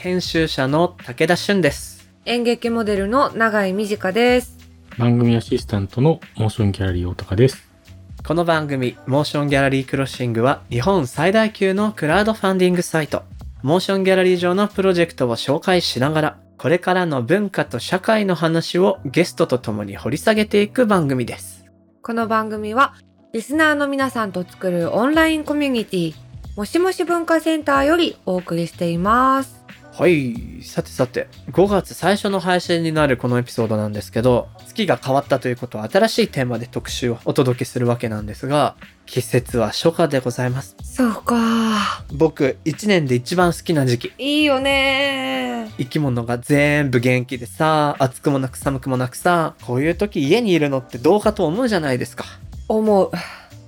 編集者の武田俊です演劇モデルの永井美智香です。番組アシスタントのモーションギャラリー大高です。この番組モーションギャラリークロッシングは日本最大級のクラウドファンディングサイトモーションギャラリー上のプロジェクトを紹介しながらこれからの文化と社会の話をゲストと共に掘り下げていく番組ですこの番組はリスナーの皆さんと作るオンラインコミュニティもしもし文化センターよりお送りしています。はい。さてさて。5月最初の配信になるこのエピソードなんですけど月が変わったということは新しいテーマで特集をお届けするわけなんですが季節は初夏でございます。そうか。僕1年で一番好きな時期。いいよね。生き物が全部元気でさ暑くもなく寒くもなくさこういう時家にいるのってどうかと思うじゃないですか。思う。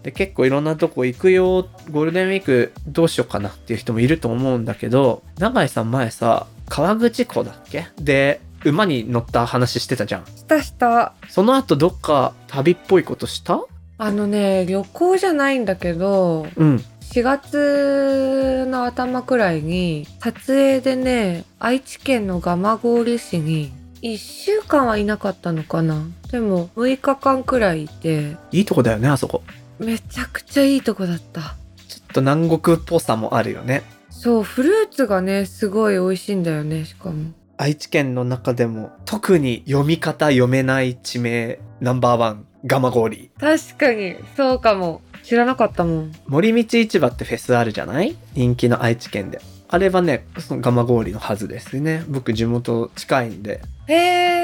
で結構いろんなとこ行くよゴールデンウィークどうしようかなっていう人もいると思うんだけど永井さん前さ川口湖だっけ？で馬に乗った話してたじゃん。したした。その後どっか旅っぽいことした？あのね、旅行じゃないんだけど、うん。4月の頭くらいに撮影でね、愛知県の蒲郡市に1週間はいなかったのかな。でも6日間くらいいて、いいとこだよねあそこめちゃくちゃいいとこだった。ちょっと南国っぽさもあるよねそう、フルーツがね、すごい美味しいんだよね、しかも。愛知県の中でも特に読み方読めない地名ナンバーワン蒲郡確かに、そうかも。知らなかったもん。森道市場ってフェスあるじゃない？人気の愛知県であれはねその蒲郡のはずですね僕地元近いんでへ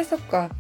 え、そっか。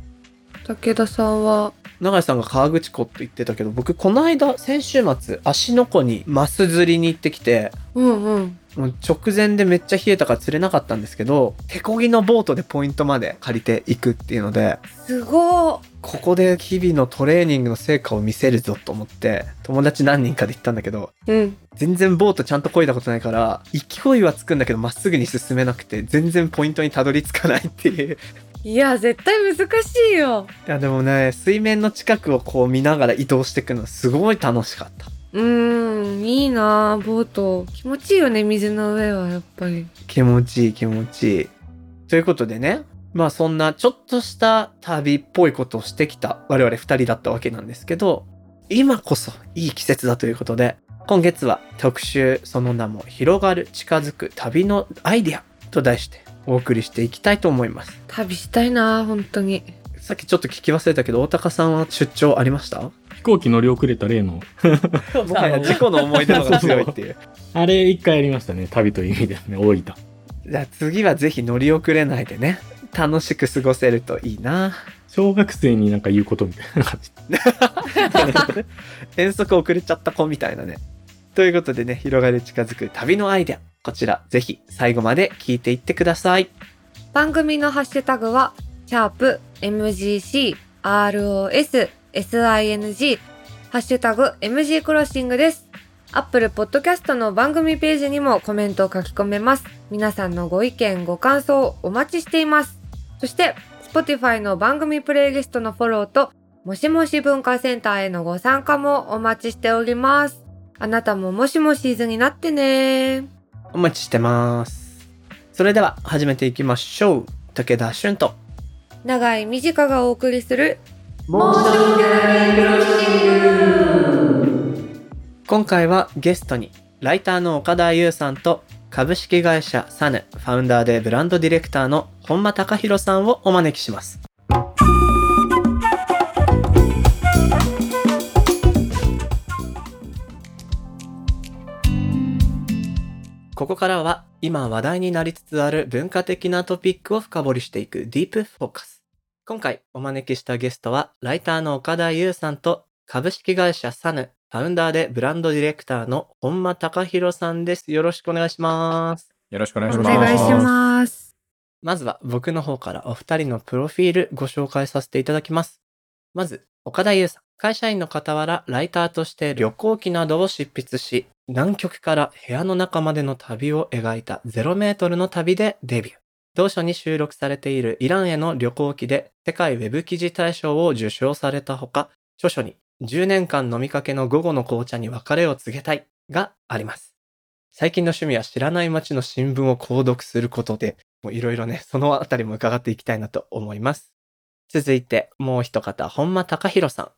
武田さんは、永井さんが川口湖って言ってたけど僕この間先週末芦ノ湖にマス釣りに行ってきてうんうん。もう直前でめっちゃ冷えたから釣れなかったんですけど手漕ぎのボートでポイントまで借りていくっていうのですごー。ここで日々のトレーニングの成果を見せるぞと思って友達何人かで行ったんだけどうん。全然ボートちゃんと漕いだことないから勢いはつくんだけどまっすぐに進めなくて全然ポイントにたどり着かないっていういや、絶対難しいよ。いやでもね水面の近くをこう見ながら移動していくのすごい楽しかったうーん、いいなあボート。気持ちいいよね、水の上は、やっぱり。気持ちいい気持ちいいということでねまあそんなちょっとした旅っぽいことをしてきた我々二人だったわけなんですけど今こそいい季節だということで今月は特集その名も広がる近づく旅のアイディアと題してお送りしていきたいと思います旅したいなあ本当に。さっきちょっと聞き忘れたけど大高さんは出張ありました？飛行機乗り遅れた例の、もはや事故の思い出の方が強いっていう あれ一回やりましたね。旅という意味ですね。大分。じゃあ次はぜひ乗り遅れないでね楽しく過ごせるといいな小学生になんか言うことみたいな感じ。遠足遅れちゃった子みたいなね。ということでね、広がる近づく旅のアイデア。こちら、ぜひ最後まで聞いていってください。番組のハッシュタグは、シャープ MGC ROS SING ハッシュタグ MG クロッシングです。Apple Podcast の番組ページにもコメントを書き込めます。皆さんのご意見、ご感想お待ちしています。そして、Spotify の番組プレイリストのフォローと、もしもし文化センターへのご参加もお待ちしております。あなたももしもしーずになってねお待ちしてます。それでは始めていきましょう。武田俊と。長い短がお送りする今回はゲストに、ライターの岡田優さんと、株式会社サヌ、ファウンダーでブランドディレクターの本間隆弘さんをお招きします。ここからは今話題になりつつある文化的なトピックを深掘りしていくディープフォーカス。今回お招きしたゲストはライターの岡田優さんと株式会社サヌ、ファウンダーでブランドディレクターの本間隆弘さんです。よろしくお願いします。よろしくお願いおします。願いします。まずは僕の方からお二人のプロフィールご紹介させていただきます。まず、岡田優さん。会社員の傍ら、ライターとして旅行記などを執筆し、南極から部屋の中までの旅を描いた0メートルの旅でデビュー。同書に収録されているイランへの旅行記で世界ウェブ記事大賞を受賞されたほか、著書に10年間飲みかけの午後の紅茶に別れを告げたいがあります。最近の趣味は知らない街の新聞を購読することで、もういろいろね、そのあたりも伺っていきたいなと思います。続いて、もう一方、本間隆弘さん。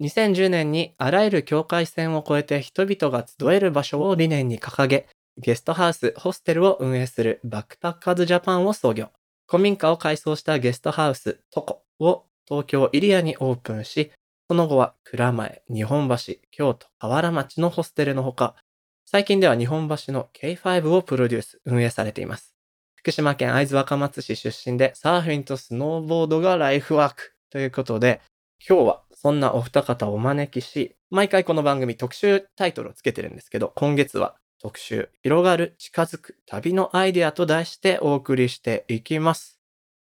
2010年にあらゆる境界線を越えて人々が集える場所を理念に掲げ、ゲストハウス、ホステルを運営するバックパッカーズジャパンを創業。古民家を改装したゲストハウス、トコを東京イリアにオープンし、その後は蔵前、日本橋、京都、河原町のホステルのほか、最近では日本橋の K5 をプロデュース、運営されています。福島県会津若松市出身でサーフィンとスノーボードがライフワークということで、今日はそんなお二方をお招きし、毎回この番組特集タイトルをつけてるんですけど、今月は特集広がる近づく旅のアイデアと題してお送りしていきます。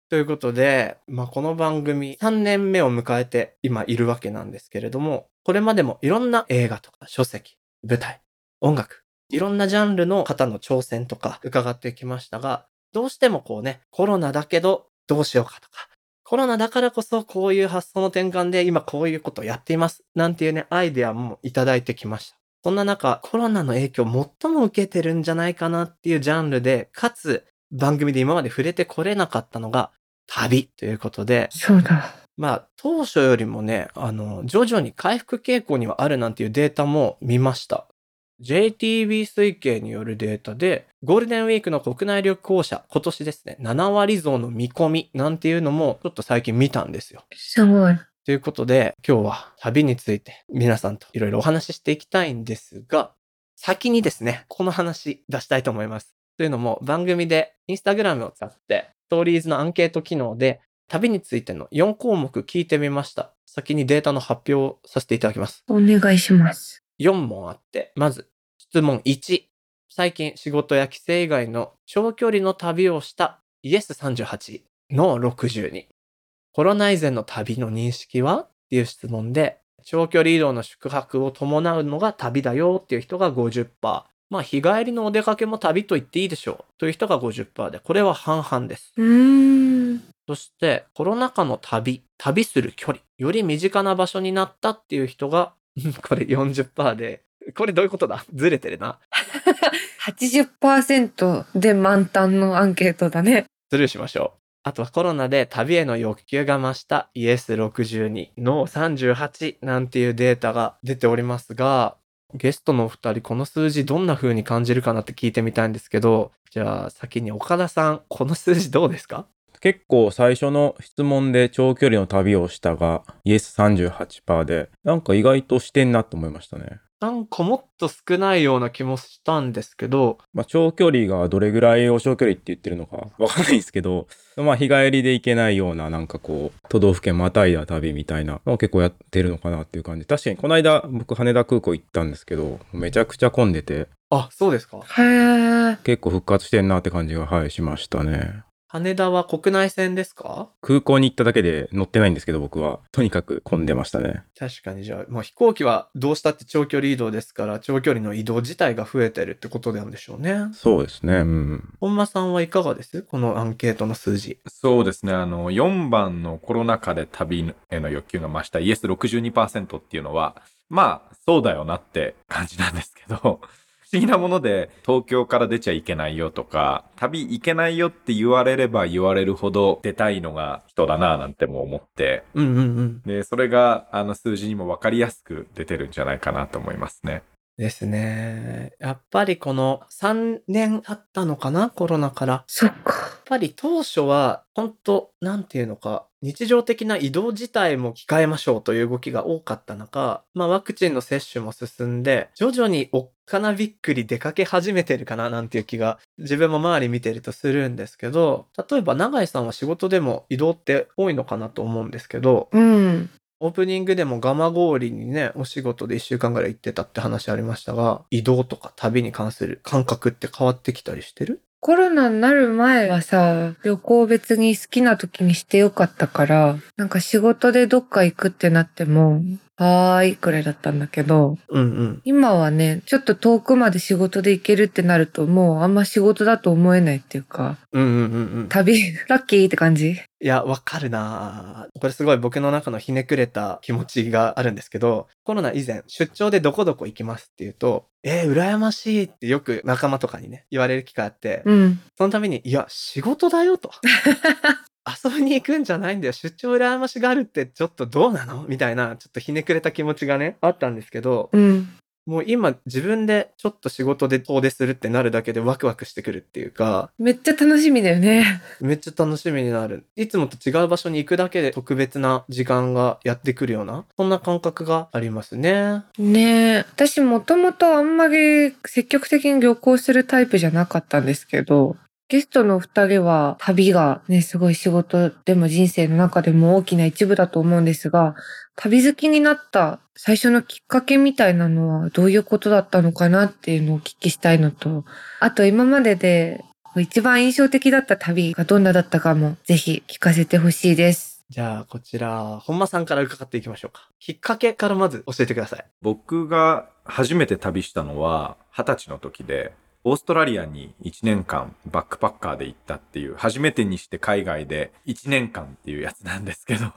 ということで、まあ、この番組3年目を迎えて今いるわけなんですけれども、これまでもいろんな映画とか書籍、舞台、音楽、いろんなジャンルの方の挑戦とか伺ってきましたが、どうしてもこうね、コロナだけどどうしようかとか、コロナだからこそこういう発想の転換で今こういうことをやっています。なんていうね、アイデアもいただいてきました。そんな中、コロナの影響を最も受けてるんじゃないかなっていうジャンルで、かつ番組で今まで触れてこれなかったのが、旅ということで、そうだ。まあ、当初よりもね、あの、徐々に回復傾向にはあるなんていうデータも見ました。JTB 推計によるデータで、ゴールデンウィークの国内旅行者、今年ですね、7割増の見込みなんていうのも、ちょっと最近見たんですよ。すごい。ということで、今日は旅について皆さんといろいろお話ししていきたいんですが、先にですね、この話出したいと思います。というのも、番組でインスタグラムを使って、ストーリーズのアンケート機能で、旅についての4項目聞いてみました。先にデータの発表をさせていただきます。お願いします。4問あって、まず、質問1。最近仕事や帰省以外の長距離の旅をしたイエス38の62。コロナ以前の旅の認識は？っていう質問で、長距離移動の宿泊を伴うのが旅だよっていう人が50%。まあ日帰りのお出かけも旅と言っていいでしょうという人が50%で、これは半々です。そして、コロナ禍の旅、旅する距離、より身近な場所になったっていう人が、う んこれ40%で、これどういうことだ？ずれてるな。80%で満タンのアンケートだね。スルーしましょう。あとはコロナで旅への欲求が増したイエス62の38なんていうデータが出ておりますが、ゲストのお二人この数字どんな風に感じるかなって聞いてみたいんですけど、じゃあ先に岡田さん、この数字どうですか？結構最初の質問で長距離の旅をしたが、イエス38%で、なんか意外としてんなと思いましたね。なんかもっと少ないような気もしたんですけど、まあ、長距離がどれぐらいを長距離って言ってるのかわかんないですけど、まあ、日帰りで行けないような、なんかこう、都道府県またいだ旅みたいなのを結構やってるのかなっていう感じ。確かに、この間、僕、羽田空港行ったんですけど、めちゃくちゃ混んでて、あ、そうですか？へー。結構復活してんなって感じが、はい、しましたね。羽田は国内線ですか？空港に行っただけで乗ってないんですけど、僕は。とにかく混んでましたね。確かにじゃあ、もう飛行機はどうしたって長距離移動ですから、長距離の移動自体が増えてるってことなんでしょうね。そうですね。うん。本間さんはいかがです？このアンケートの数字。そうですね。あの、4番のコロナ禍で旅への欲求が増したイエス62%っていうのは、まあ、そうだよなって感じなんですけど、議なもので東京から出ちゃいけないよとか、旅行けないよって言われれば言われるほど出たいのが人だなぁなんても思って、うんうんうん。で、それがあの数字にもわかりやすく出てるんじゃないかなと思いますね。ですね。やっぱりこの3年経ったのかなコロナから。やっそっか。ぱり当初は、本当なんていうのか、日常的な移動自体も控えましょうという動きが多かった中、まあワクチンの接種も進んで、徐々におっかなびっくり出かけ始めてるかななんていう気が、自分も周り見てるとするんですけど、例えば永井さんは仕事でも移動って多いのかなと思うんですけど、うん。オープニングでもガマ氷にね、お仕事で1週間ぐらい行ってたって話ありましたが、移動とか旅に関する感覚って変わってきたりしてる？コロナになる前はさ、旅行別に好きな時にしてよかったから、なんか仕事でどっか行くってなっても、はーいくらいだったんだけど、うんうん。今はね、ちょっと遠くまで仕事で行けるってなると、もうあんま仕事だと思えないっていうか、うんうんうんうん。旅、ラッキーって感じ？いや、わかるなぁこれすごい僕の中のひねくれた気持ちがあるんですけど、コロナ以前、出張でどこどこ行きますって言うと、えー、羨ましいってよく仲間とかにね、言われる機会あって、うん。そのために、いや、仕事だよと。遊びに行くんじゃないんだよ。出張羨ましがあるってちょっとどうなの？みたいな、ちょっとひねくれた気持ちがね、あったんですけど、うん。もう今自分でちょっと仕事で遠出するってなるだけでワクワクしてくるっていうか、めっちゃ楽しみだよね。めっちゃ楽しみになる。いつもと違う場所に行くだけで特別な時間がやってくるような、そんな感覚がありますね。ねえ。私もともとあんまり積極的に旅行するタイプじゃなかったんですけど、ゲストの二人は旅がね、すごい仕事でも人生の中でも大きな一部だと思うんですが、旅好きになった最初のきっかけみたいなのはどういうことだったのかなっていうのをお聞きしたいのと、あと今までで一番印象的だった旅がどんなだったかもぜひ聞かせてほしいです。じゃあ、こちら、本間さんから伺っていきましょうか。きっかけからまず教えてください。僕が初めて旅したのは二十歳の時で、オーストラリアに1年間バックパッカーで行ったっていう、初めてにして海外で1年間っていうやつなんですけど、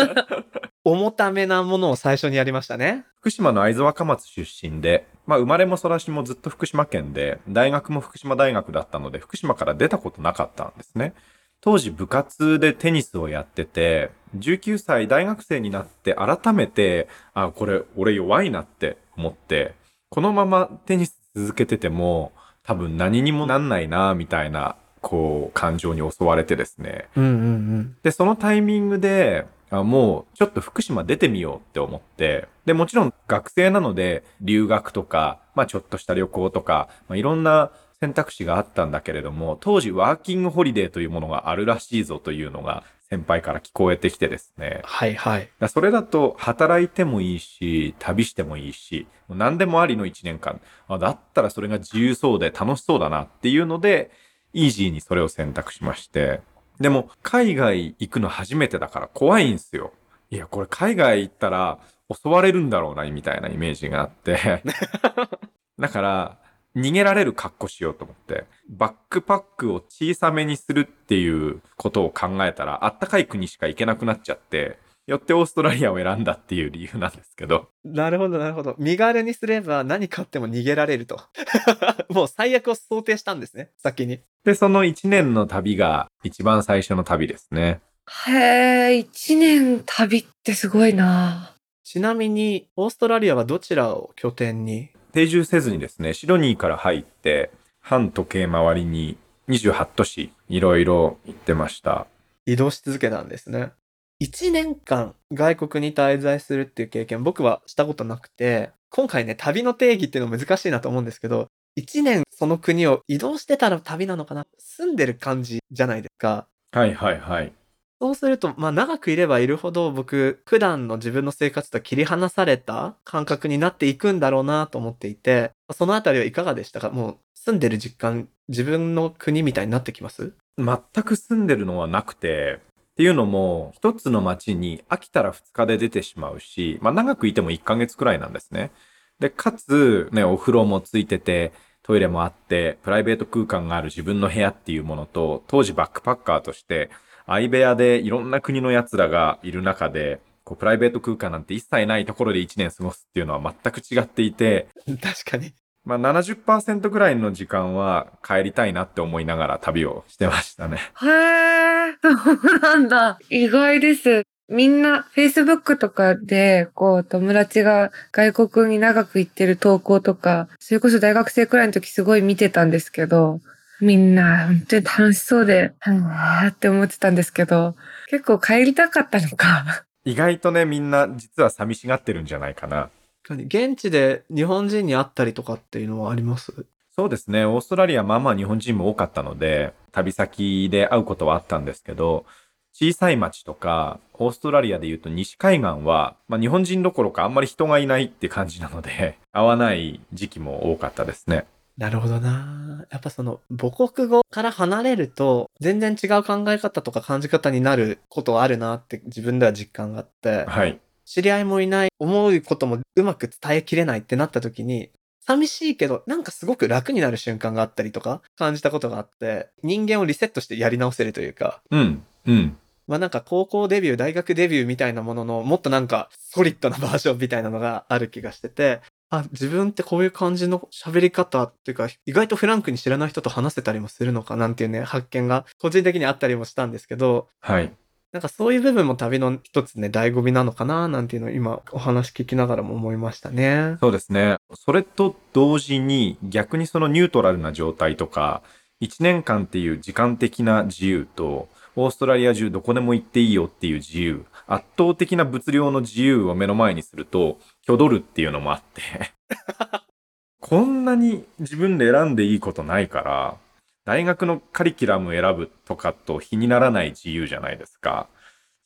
重ためなものを最初にやりましたね。福島の会津若松出身で、まあ生まれも育ちもずっと福島県で、大学も福島大学だったので、福島から出たことなかったんですね。当時部活でテニスをやってて、19歳大学生になって改めて、あ、これ俺弱いなって思って、このままテニス続けてても多分何にもなんないな、みたいな、こう感情に襲われてですね。うんうんうん。で、そのタイミングで、あもうちょっと福島出てみようって思って、で、もちろん学生なので留学とか、まあちょっとした旅行とか、まあいろんな選択肢があったんだけれども、当時ワーキングホリデーというものがあるらしいぞというのが先輩から聞こえてきてですね。はいはい。だそれだと働いてもいいし、旅してもいいし、何でもありの1年間。あだったらそれが自由そうで楽しそうだなっていうので、イージーにそれを選択しまして。でも、海外行くの初めてだから怖いんすよ。いや、これ海外行ったら襲われるんだろうな、みたいなイメージがあって。だから、逃げられる格好しようと思って、バックパックを小さめにするっていうことを考えたら、あったかい国しか行けなくなっちゃって、よってオーストラリアを選んだっていう理由なんですけど。なるほどなるほど。身軽にすれば何かあっても逃げられると。もう最悪を想定したんですね。先に。で、その1年の旅が一番最初の旅ですね。へえ、一年旅ってすごいなちなみに、オーストラリアはどちらを拠点に定住せずにですね、シドニーから入って、半時計回りに28都市、いろいろ行ってました。移動し続けたんですね。1年間外国に滞在するっていう経験僕はしたことなくて、今回ね、旅の定義っていうの難しいなと思うんですけど、1年その国を移動してたら旅なのかな住んでる感じじゃないですか。はいはいはい。そうすると、まあ長くいればいるほど僕、普段の自分の生活と切り離された感覚になっていくんだろうなと思っていて、そのあたりはいかがでしたか？もう住んでる実感、自分の国みたいになってきます？全く住んでるのはなくて、っていうのも、一つの街に飽きたら二日で出てしまうし、まあ長くいても1ヶ月くらいなんですね。で、かつ、ね、お風呂もついてて、トイレもあって、プライベート空間がある自分の部屋っていうものと、当時バックパッカーとして、相部屋でいろんな国の奴らがいる中で、こう、プライベート空間なんて一切ないところで1年過ごすっていうのは全く違っていて、確かに。まあ70%ぐらいの時間は帰りたいなって思いながら旅をしてましたね。へえ、そうなんだ。意外です。みんな、Facebook とかで、こう、友達が外国に長く行ってる投稿とか、それこそ大学生くらいの時すごい見てたんですけど、みんな、本当に楽しそうで、うんーって思ってたんですけど、結構帰りたかったのか。意外とね、みんな実は寂しがってるんじゃないかな。現地で日本人に会ったりとかっていうのはあります？そうですね。オーストラリアまあまあ日本人も多かったので、旅先で会うことはあったんですけど、小さい町とか、オーストラリアで言うと西海岸は、まあ日本人どころかあんまり人がいないって感じなので、会わない時期も多かったですね。なるほどなやっぱその母国語から離れると全然違う考え方とか感じ方になることはあるなって自分では実感があって、はい。知り合いもいない、思うこともうまく伝えきれないってなった時に、寂しいけど、なんかすごく楽になる瞬間があったりとか、感じたことがあって、人間をリセットしてやり直せるというか、うん。うん。まあなんか高校デビュー、大学デビューみたいなものの、もっとなんかソリッドなバージョンみたいなのがある気がしてて、あ、自分ってこういう感じの喋り方っていうか、意外とフランクに知らない人と話せたりもするのかなんていうね、発見が個人的にあったりもしたんですけど、はい。なんかそういう部分も旅の一つね、醍醐味なのかななんていうのを今お話聞きながらも思いましたね。そうですね。それと同時に逆にそのニュートラルな状態とか、1年間っていう時間的な自由と、オーストラリア中どこでも行っていいよっていう自由、圧倒的な物量の自由を目の前にすると、挙取るっていうのもあって、こんなに自分で選んでいいことないから、大学のカリキュラム選ぶとかと比にならない自由じゃないですか。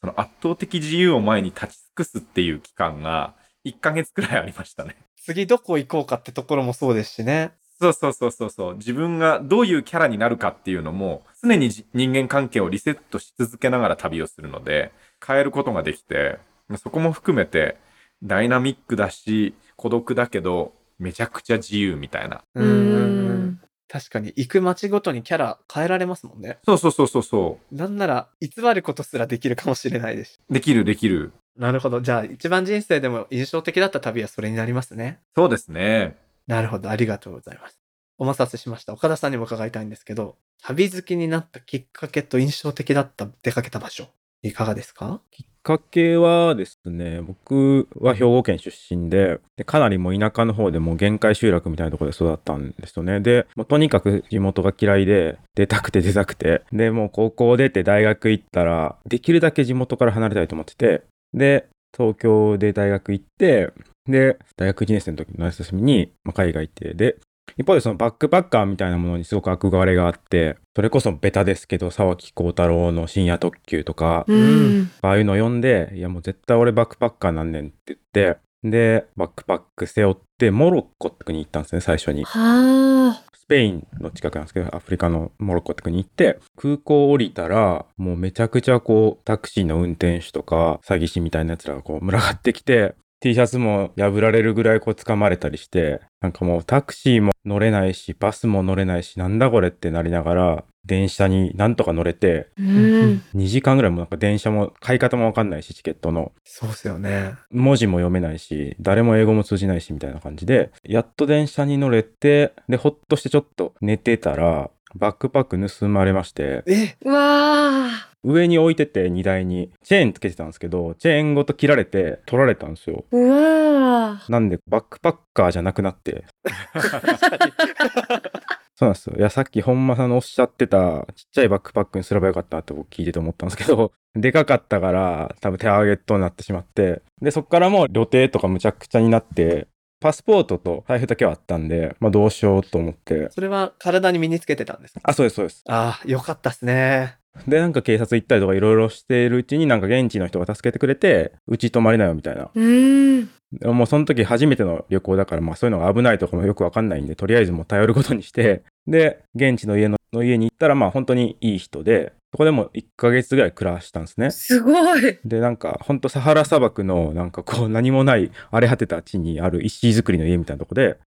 その圧倒的自由を前に立ち尽くすっていう期間が1ヶ月くらいありましたね。次どこ行こうかってところもそうですしね。そうそうそうそうそう。自分がどういうキャラになるかっていうのも、常にじ人間関係をリセットし続けながら旅をするので、変えることができて、そこも含めて、ダイナミックだし、孤独だけど、めちゃくちゃ自由みたいな。うん。確かに行く街ごとにキャラ変えられますもんね。そうそうそうそうそなんなら偽ることすらできるかもしれないです。う。できるできる。なるほど。じゃあ一番人生でも印象的だった旅はそれになりますね。そうですね。なるほど。ありがとうございます。お待たせしました。岡田さんにも伺いたいんですけど、旅好きになったきっかけと印象的だった出かけた場所、いかがですか？きっかけはですね、僕は兵庫県出身で、でかなりもう田舎の方でもう限界集落みたいなところで育ったんですよね。で、もうとにかく地元が嫌いで、出たくて出たくて、で、もう高校出て大学行ったら、できるだけ地元から離れたいと思ってて、で、東京で大学行って、で、大学1年生の時の夏休みに、まあ、海外行って、で、一方でそのバックパッカーみたいなものにすごく憧れがあって、それこそベタですけど、沢木幸太郎の深夜特急とか、うん。ああいうの読んで、いやもう絶対俺バックパッカーなんねんって言って、で、バックパック背負って、モロッコって国に行ったんですね、最初に。はあ。スペインの近くなんですけど、アフリカのモロッコって国に行って、空港降りたら、もうめちゃくちゃこう、タクシーの運転手とか、詐欺師みたいな奴らがこう、群がってきて、T シャツも破られるぐらいこう掴まれたりして、なんかもうタクシーも乗れないし、バスも乗れないし、なんだこれってなりながら、電車になんとか乗れて、うん。2時間ぐらいもなんか電車も買い方もわかんないし、チケットの。そうっすよね。文字も読めないし、誰も英語も通じないし、みたいな感じで、やっと電車に乗れて、で、ほっとしてちょっと寝てたら、バックパック盗まれまして、え？うわあ。上に置いてて荷台に、チェーンつけてたんですけど、チェーンごと切られて取られたんですよ。うわあ。なんで、バックパッカーじゃなくなって。そうなんですよ。いや、さっき本間さんのおっしゃってた、ちっちゃいバックパックにすればよかったって僕聞いてて思ったんですけど、でかかったから、多分テアゲットになってしまって、で、そっからもう旅程とかむちゃくちゃになって、パスポートと財布だけはあったんで、まあどうしようと思って。それは体に身につけてたんですか？あ、そうです、そうです。ああ、よかったっすね。で、なんか警察行ったりとかいろいろしているうちになんか現地の人が助けてくれて、うち泊まりなよみたいな。うん。でももうその時初めての旅行だから、まあそういうのが危ないとかもよくわかんないんで、とりあえずもう頼ることにして、で、現地の家のの家に行ったら、まあ本当にいい人で、そこでも1ヶ月ぐらい暮らしたんですね。すごい。で、なんか、ほんとサハラ砂漠の、なんかこう、何もない荒れ果てた地にある石造りの家みたいなとこで、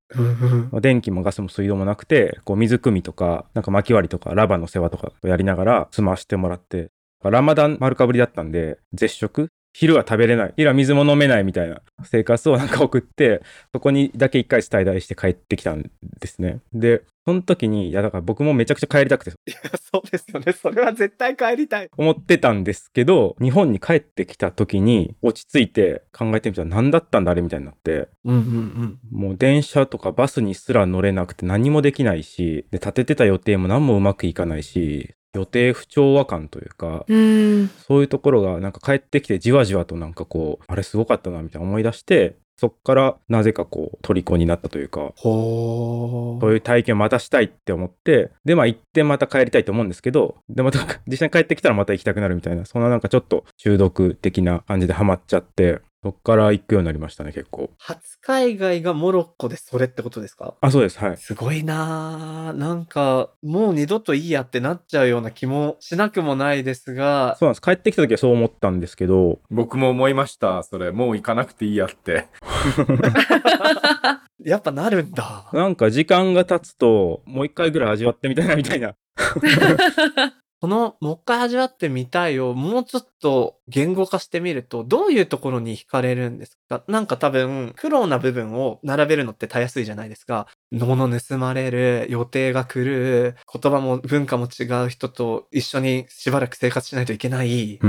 電気もガスも水道もなくて、こう、水汲みとか、なんか薪割りとか、ラバの世話とかをやりながら、済ましてもらって、ラマダン丸かぶりだったんで、絶食？昼は食べれない。昼は水も飲めないみたいな生活をなんか送って、そこにだけ一回滞在して帰ってきたんですね。で、その時に、いやだから僕もめちゃくちゃ帰りたくて、いやそうですよね。それは絶対帰りたい。思ってたんですけど、日本に帰ってきた時に落ち着いて考えてみたら何だったんだあれみたいになって、うんうんうん。もう電車とかバスにすら乗れなくて何もできないし、で、立ててた予定も何もうまくいかないし、予定不調和感というか、うん。そういうところがなんか帰ってきてじわじわとなんかこう、あれすごかったなみたいな思い出して、そっからなぜかこう、虜になったというか、ほそういう体験をまたしたいって思って、で、まあ行ってまた帰りたいと思うんですけど、で、また 実際に帰ってきたらまた行きたくなるみたいな、そんななんかちょっと中毒的な感じでハマっちゃって、そっから行くようになりましたね、結構。初海外がモロッコでそれってことですか？あ、そうです。はい。すごいなぁ。なんか、もう二度といいやってなっちゃうような気もしなくもないですが、そうなんです。帰ってきた時はそう思ったんですけど、僕も思いました。それ、もう行かなくていいやって。やっぱなるんだ。なんか時間が経つと、もう一回ぐらい味わってみたいなみたいな。この、もう一回味わってみたいをもうちょっと言語化してみると、どういうところに惹かれるんですか？なんか多分、苦労な部分を並べるのってたやすいじゃないですか。物盗まれる、予定が来る、言葉も文化も違う人と一緒にしばらく生活しないといけない。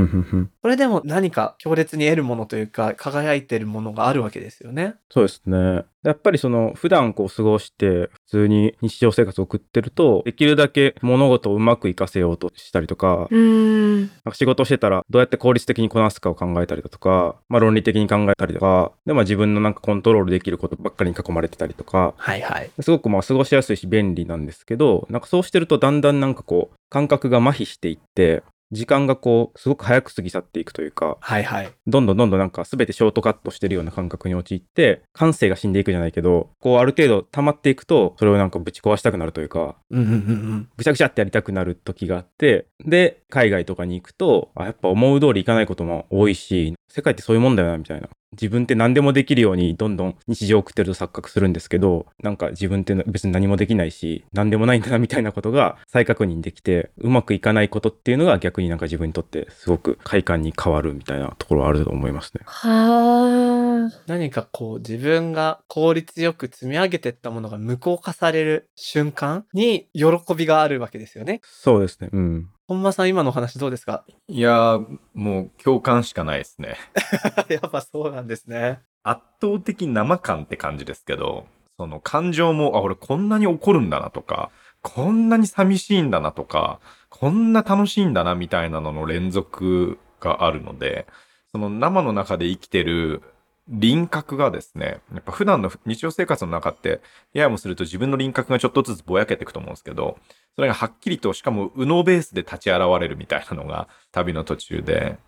それでも何か強烈に得るものというか、輝いてるものがあるわけですよね。そうですね。やっぱりその、普段こう過ごして、普通に日常生活を送ってると、できるだけ物事をうまく活かせようとしたりとか、うーん。なんか仕事してたらどうやって効率的にこなすかを考えたりだとか、まあ論理的に考えたりとか、でまあ自分のなんかコントロールできることばっかりに囲まれてたりとか、はいはい。すごくまあ過ごしやすいし便利なんですけど、なんかそうしてるとだんだんなんかこう感覚が麻痺していって、時間がこうすごく早く過ぎ去っていくというか、はいはい。どんどんどんどんなんか全てショートカットしてるような感覚に陥って、感性が死んでいくじゃないけど、こうある程度溜まっていくと、それをなんかぶち壊したくなるというか、うんうんうんうん。ぐちゃぐちゃってやりたくなる時があって、で、海外とかに行くと、あ、やっぱ思う通りいかないことも多いし、世界ってそういうもんだよな、みたいな。自分って何でもできるようにどんどん日常を送ってると錯覚するんですけど、なんか自分って別に何もできないし、何でもないんだな、みたいなことが再確認できて、うまくいかないことっていうのが逆になんか自分にとってすごく快感に変わるみたいなところはあると思いますね。はあ。何かこう自分が効率よく積み上げてったものが無効化される瞬間に喜びがあるわけですよね。そうですね。うん。本間さん今のお話どうですか？いやー、もう共感しかないですね。やっぱそうなんですね。圧倒的生感って感じですけど、その感情も、あ、俺こんなに怒るんだなとか、こんなに寂しいんだなとか、こんな楽しいんだなみたいなのの連続があるので、その生の中で生きてる輪郭がですね、やっぱ普段の日常生活の中って、ややもすると自分の輪郭がちょっとずつぼやけていくと思うんですけど、それがはっきりと、しかも右脳ベースで立ち現れるみたいなのが旅の途中で、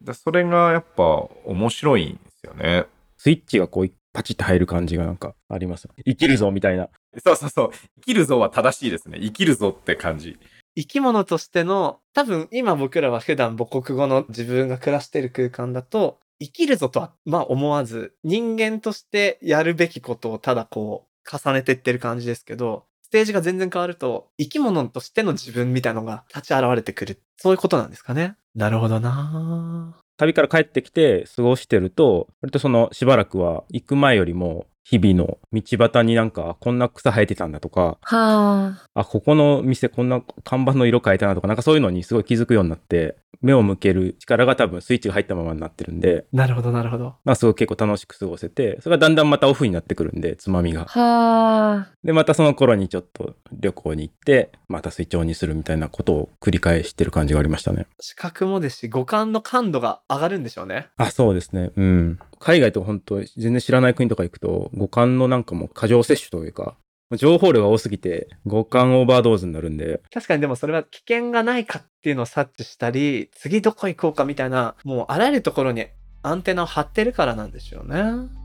でそれがやっぱ面白いんですよね。スイッチがこうパチッと入る感じがなんかあります。生きるぞみたいな。そうそうそう。生きるぞは正しいですね。生きるぞって感じ。生き物としての、多分今僕らは普段母国語の自分が暮らしてる空間だと、生きるぞとはまあ思わず、人間としてやるべきことをただこう重ねていってる感じですけど、ステージが全然変わると、生き物としての自分みたいのが立ち現れてくる。そういうことなんですかね。なるほどな旅から帰ってきて過ごしてると、割とそのしばらくは行く前よりも日々の道端になんかこんな草生えてたんだとか、はあ。あ、ここの店こんな看板の色変えたなとか、なんかそういうのにすごい気づくようになって、目を向ける力が多分スイッチが入ったままになってるんで、なるほど、なるほど。まあすごい結構楽しく過ごせて、それがだんだんまたオフになってくるんで、つまみが。はあ。で、またその頃にちょっと旅行に行って、またスイッチオンにするみたいなことを繰り返してる感じがありましたね。視覚もですし、五感の感度が上がるんでしょうね。あ、そうですね。うん。海外とか本当全然知らない国とか行くと、五感のなんかもう過剰摂取というか、情報量が多すぎて、五感オーバードーズになるんで、確かにでもそれは危険がないかっていうのを察知したり、次どこ行こうかみたいな、もうあらゆるところにアンテナを張ってるからなんでしょうね。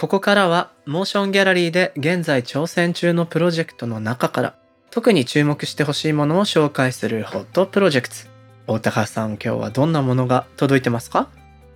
ここからは、モーションギャラリーで現在挑戦中のプロジェクトの中から、特に注目してほしいものを紹介するホットプロジェクト。大高さん、今日はどんなものが届いてますか？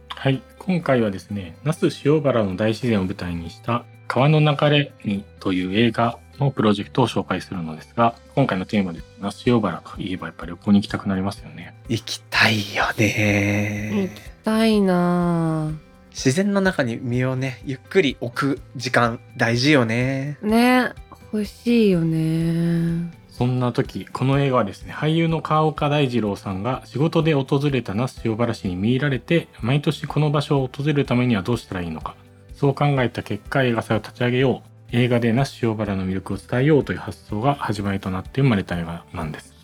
はい、今回はですね、那須塩原の大自然を舞台にした川の流れにという映画のプロジェクトを紹介するのですが、今回のテーマで那須塩原といえばやっぱり旅行に行きたくなりますよね。行きたいよね。たいな自然の中に身をね、ゆっくり置く時間、大事よね。ぁね欲しいよねそんな時、この映画はですね、俳優の川岡大二郎さんが仕事で訪れた那須塩原市に見入られて、毎年この場所を訪れるためにはどうしたらいいのか、そう考えた結果映画祭を立ち上げよう、映画で那須塩原の魅力を伝えようという発想が始まりとなって生まれた映画なんです。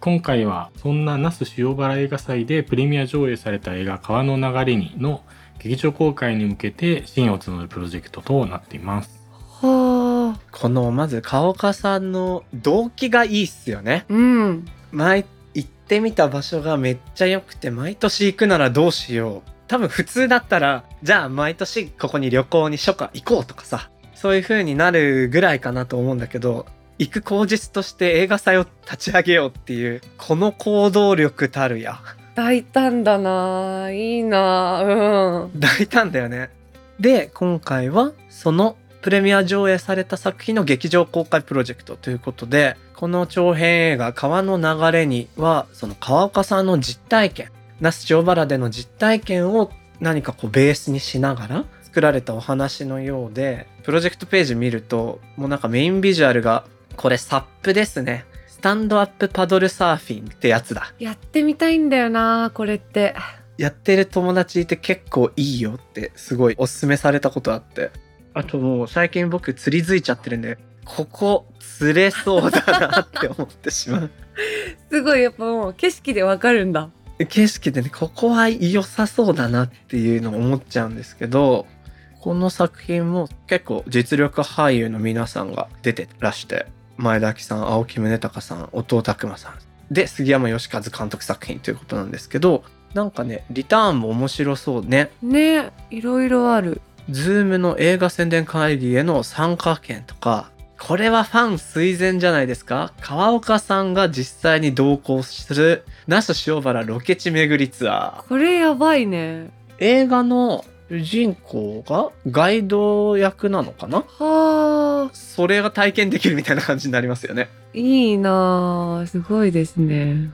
今回はそんな那須塩原映画祭でプレミア上映された映画「川の流れに」の劇場公開に向けて支援を募るプロジェクトとなっています。はあ。このまず川岡さんの動機がいいっすよね。うん。前行ってみた場所がめっちゃ良くて毎年行くならどうしよう。多分普通だったらじゃあ毎年ここに旅行に初夏行こうとかさそういう風になるぐらいかなと思うんだけど行く口実として映画祭を立ち上げようっていうこの行動力たるや大胆だな。いいな。うん。大胆だよね。で今回はそのプレミア上映された作品の劇場公開プロジェクトということでこの長編映画「川の流れに」はその川岡さんの実体験那須塩原での実体験を何かこうベースにしながら作られたお話のようでプロジェクトページ見るともうなんかメインビジュアルがこれサップですねタンドアップパドルサーフィンってやつだやってみたいんだよな。これって。やってる友達いて結構いいよってすごいおすすめされたことあってあともう最近僕釣りづいちゃってるんでここ釣れそうだなって思ってしまう すごいやっぱもう景色でわかるんだ。景色でねここは良さそうだなっていうのを思っちゃうんですけどこの作品も結構実力俳優の皆さんが出てらして前田明さん青木宗隆さん音尾拓馬さんで杉山義和監督作品ということなんですけどなんかねリターンも面白そうねねいろいろある。ズームの映画宣伝会議への参加券とか、これはファン垂涎じゃないですか？川岡さんが実際に同行する那須塩原ロケ地巡りツアー。これやばいね。映画の主人公がガイド役なのかな？はあ。それが体験できるみたいな感じになりますよね。いいなあすごいですね。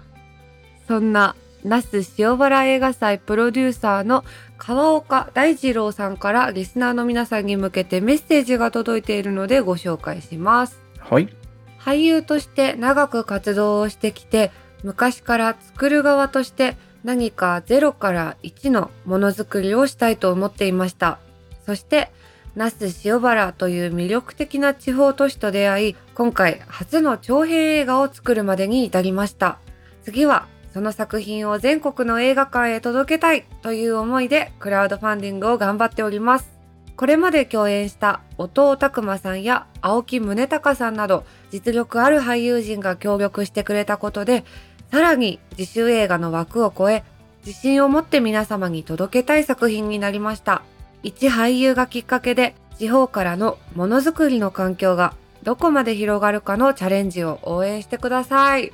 そんな那須塩原映画祭プロデューサーの川岡大二郎さんからリスナーの皆さんに向けてメッセージが届いているのでご紹介します。はい。俳優として長く活動をしてきて昔から作る側として何か0から1のものづくりをしたいと思っていました。そして那須塩原という魅力的な地方都市と出会い今回初の長編映画を作るまでに至りました。次はその作品を全国の映画館へ届けたいという思いでクラウドファンディングを頑張っております。これまで共演した音尾拓馬さんや青木宗隆さんなど実力ある俳優陣が協力してくれたことでさらに自主映画の枠を超え自信を持って皆様に届けたい作品になりました一俳優がきっかけで地方からのものづくりの環境がどこまで広がるかのチャレンジを応援してください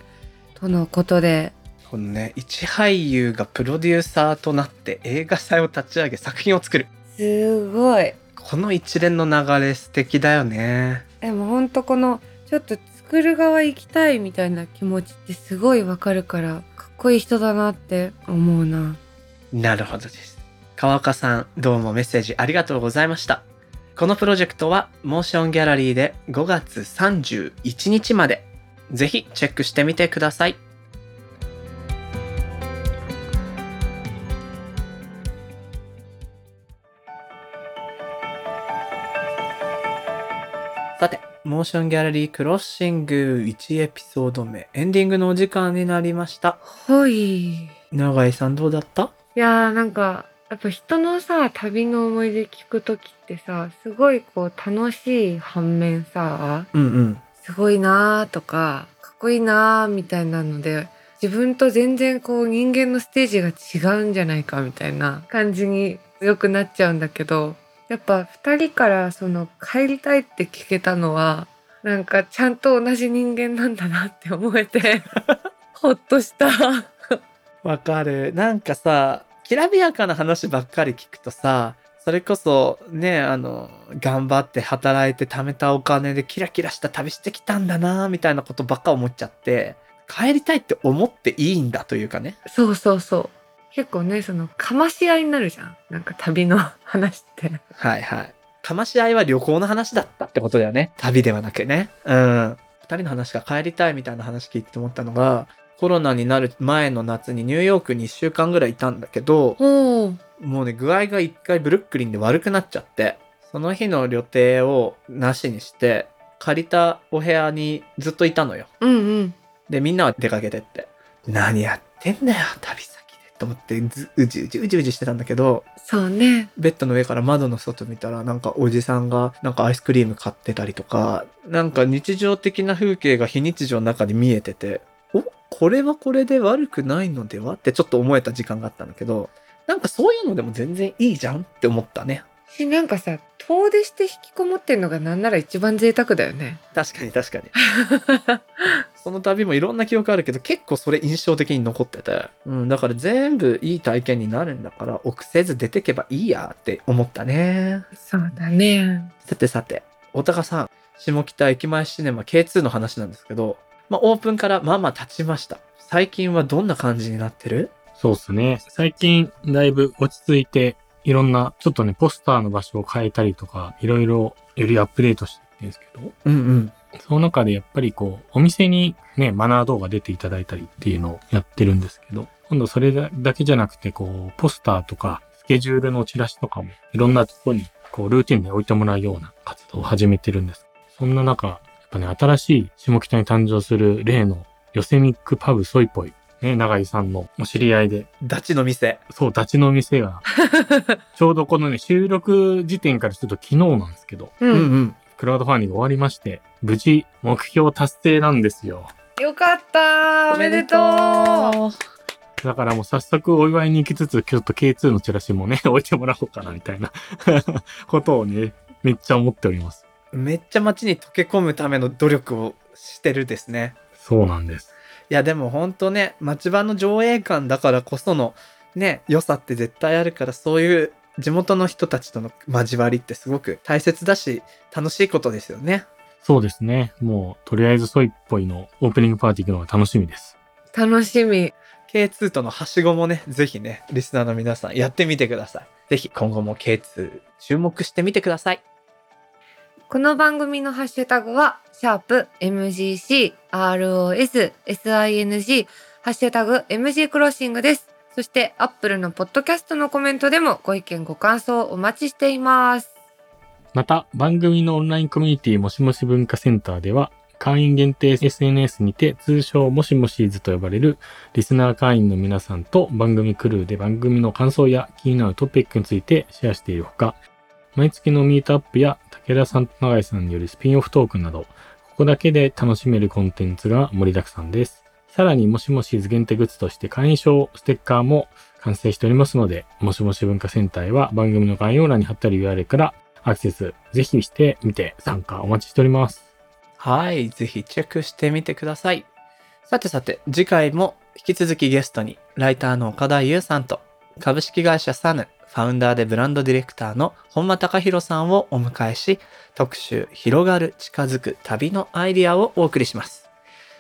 とのことでこのね、一俳優がプロデューサーとなって映画祭を立ち上げ作品を作る。すごいこの一連の流れ素敵だよね。でもほんとこのちょっと作る側行きたいみたいな気持ちってすごいわかるからかっこいい人だなって思うななるほどです。川岡さん、どうもメッセージありがとうございました。このプロジェクトは、モーションギャラリーで5月31日まで、ぜひチェックしてみてください。モーションギャラリークロッシング1エピソード目、エンディングのお時間になりました。ほい永井さんどうだった？いやーなんかやっぱ人のさ旅の思い出聞く時ってさすごいこう楽しい反面さうんうん。すごいなーとかかっこいいなーみたいなので自分と全然こう人間のステージが違うんじゃないかみたいな感じによくなっちゃうんだけどやっぱ2人からその帰りたいって聞けたのはなんかちゃんと同じ人間なんだなって思えて ほっとした。わかる。なんかさ、きらびやかな話ばっかり聞くとさ、それこそね、あの、頑張って働いて貯めたお金でキラキラした旅してきたんだなみたいなことばっか思っちゃって、帰りたいって思っていいんだというかね。そうそうそう。結構ね、その、かまし合いになるじゃん。なんか旅の話って。はいはい。かまし合いは旅行の話だったってことだよね。旅ではなくね。うん。二人の話が帰りたいみたいな話聞いて思ったのが、コロナになる前の夏にニューヨークに1週間ぐらいいたんだけど、おもうね、具合が一回ブルックリンで悪くなっちゃって、その日の旅程をなしにして、借りたお部屋にずっといたのよ。うんうん。で、みんなは出かけてって、何やってんだよ、旅先で。と思って、ずうじうじうじうじしてたんだけど、そうね。ベッドの上から窓の外見たら、なんかおじさんがなんかアイスクリーム買ってたりとか、なんか日常的な風景が非日常の中に見えてて、お？これはこれで悪くないのでは？ってちょっと思えた時間があったんだけど、なんかそういうのでも全然いいじゃんって思ったね。し、なんかさ、遠出して引きこもってんのがなんなら一番贅沢だよね。確かに確かに。その旅もいろんな記憶あるけど、結構それ印象的に残ってて。うん、だから全部いい体験になるんだから、臆せず出てけばいいやって思ったね。そうだね。さてさて、おたかさん、下北駅前シネマ K2 の話なんですけど、まあオープンからまあまあ経ちました。最近はどんな感じになってる？そうですね。最近、だいぶ落ち着いて、いろんな、ちょっとね、ポスターの場所を変えたりとか、いろいろ、よりアップデートしてるんですけど、うんうん。その中でやっぱりこう、お店にね、マナー動画出ていただいたりっていうのをやってるんですけど、今度それだけじゃなくて、こう、ポスターとか、スケジュールのチラシとかも、いろんなところに、こう、ルーティンで置いてもらうような活動を始めてるんです。そんな中、やっぱね、新しい下北に誕生する例のヨセミックパブソイポイ、ね、長井さんのお知り合いで、ダチの店。そう、立ちの店が、ちょうどこのね、収録時点からすると昨日なんですけど、う。うんんクラウドファンディング終わりまして、無事目標達成なんですよ。よかったおめでとうだからもう早速お祝いに行きつつ、ちょっと K2 のチラシもね、置いてもらおうかな、みたいな ことをね、めっちゃ思っております。めっちゃ街に溶け込むための努力をしてるですね。そうなんです。いやでもほんとね、町場の上映館だからこそのね、良さって絶対あるから、そういう地元の人たちとの交わりってすごく大切だし、楽しいことですよね。そうですね。もう、とりあえずソイっぽいのオープニングパーティー行くのが楽しみです。楽しみ。K2 とのはしごもね、ぜひね、リスナーの皆さんやってみてください。ぜひ今後も K2 注目してみてください。この番組のハッシュタグは、シャープ MGC、ROS、SING、ハッシュタグ MG クロッシングです。そして、アップルのポッドキャストのコメントでもご意見ご感想お待ちしています。また、番組のオンラインコミュニティもしもし文化センターでは、会員限定 SNS にて通称もしもしーずと呼ばれるリスナー会員の皆さんと番組クルーで番組の感想や気になるトピックについてシェアしているほか、毎月のミートアップや武田さんと永井さんによるスピンオフトークなど、ここだけで楽しめるコンテンツが盛りだくさんです。さらにもしもしーず限定グッズとして会員証ステッカーも完成しておりますので、もしもし文化センターへは番組の概要欄に貼ってある URL からアクセスぜひしてみて参加お待ちしております。はい、ぜひチェックしてみてください。さてさて、次回も引き続きゲストに、ライターの岡田優さんと、株式会社サヌ、ファウンダーでブランドディレクターの本間隆弘さんをお迎えし、特集、広がる、近づく、旅のアイディアをお送りします。